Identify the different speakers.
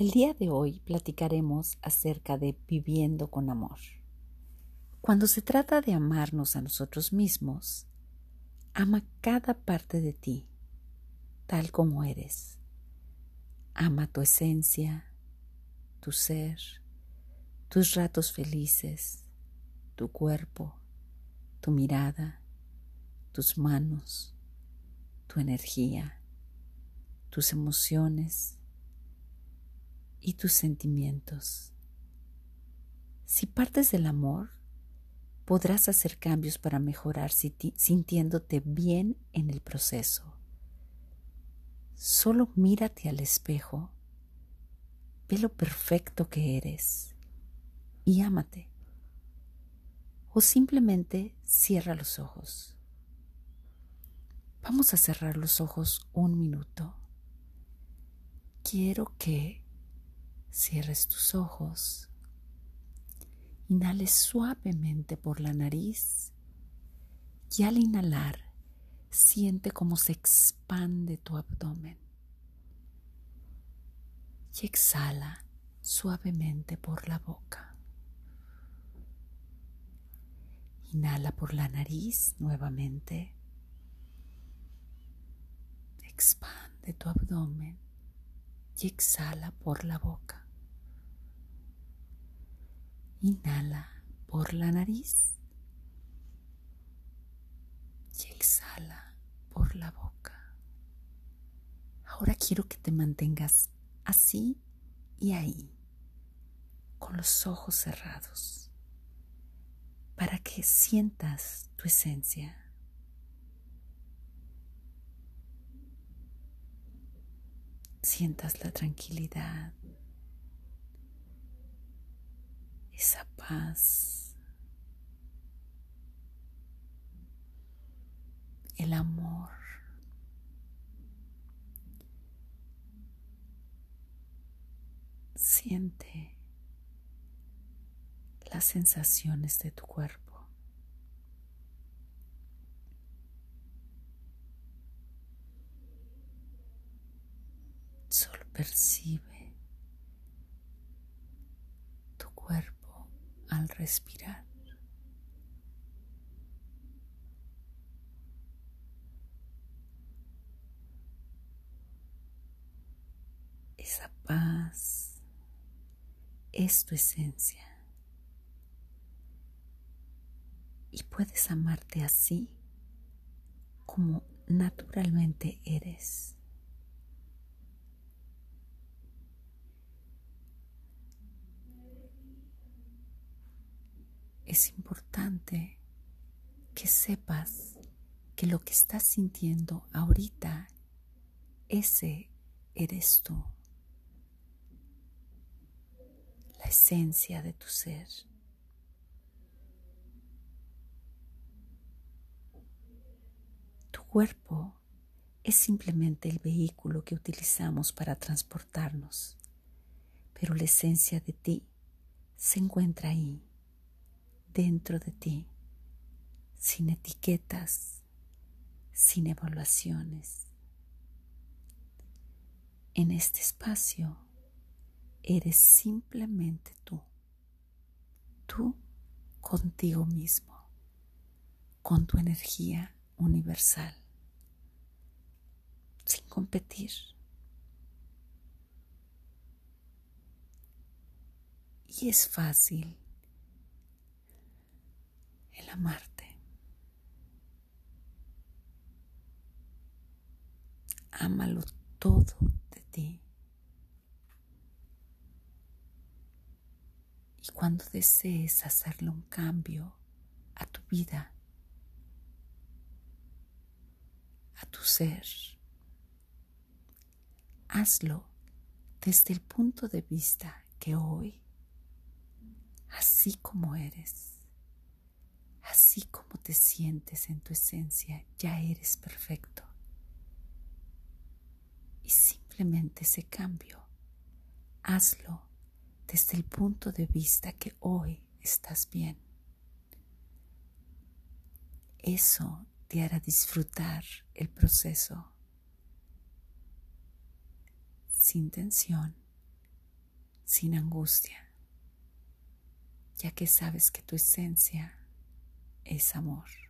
Speaker 1: El día de hoy platicaremos acerca de viviendo con amor. Cuando se trata de amarnos a nosotros mismos, ama cada parte de ti, tal como eres. Ama tu esencia, tu ser, tus ratos felices, tu cuerpo, tu mirada, tus manos, tu energía, tus emociones y tus sentimientos. Si partes del amor, podrás hacer cambios para mejorar sintiéndote bien en el proceso. Solo mírate al espejo, ve lo perfecto que eres y ámate. O simplemente cierra los ojos. Vamos a cerrar los ojos un minuto. Quiero que cierres tus ojos. Inhales suavemente por la nariz y al inhalar siente cómo se expande tu abdomen. Y exhala suavemente por la boca. Inhala por la nariz nuevamente. Expande tu abdomen y exhala por la boca. Inhala por la nariz y exhala por la boca. Ahora quiero que te mantengas así y ahí, con los ojos cerrados, para que sientas tu esencia. sientas la tranquilidad, esa paz, el amor. Siente las sensaciones de tu cuerpo. Solo percibe tu cuerpo al respirar. Esa paz es tu esencia. Y puedes amarte así como naturalmente eres. Es importante que sepas que lo que estás sintiendo ahorita, ese eres tú, la esencia de tu ser. Tu cuerpo es simplemente el vehículo que utilizamos para transportarnos, pero la esencia de ti se encuentra ahí dentro de ti, sin etiquetas, sin evaluaciones. En este espacio eres simplemente tú, tú contigo mismo, con tu energía universal, sin competir. Y es fácil amarte. Ámalo todo de ti. Y cuando desees hacerle un cambio a tu vida, a tu ser, hazlo desde el punto de vista que hoy, así como eres, te sientes en tu esencia, ya eres perfecto. Y simplemente ese cambio, hazlo desde el punto de vista que hoy estás bien. Eso te hará disfrutar el proceso sin tensión sin angustia, ya que sabes que tu esencia es amor.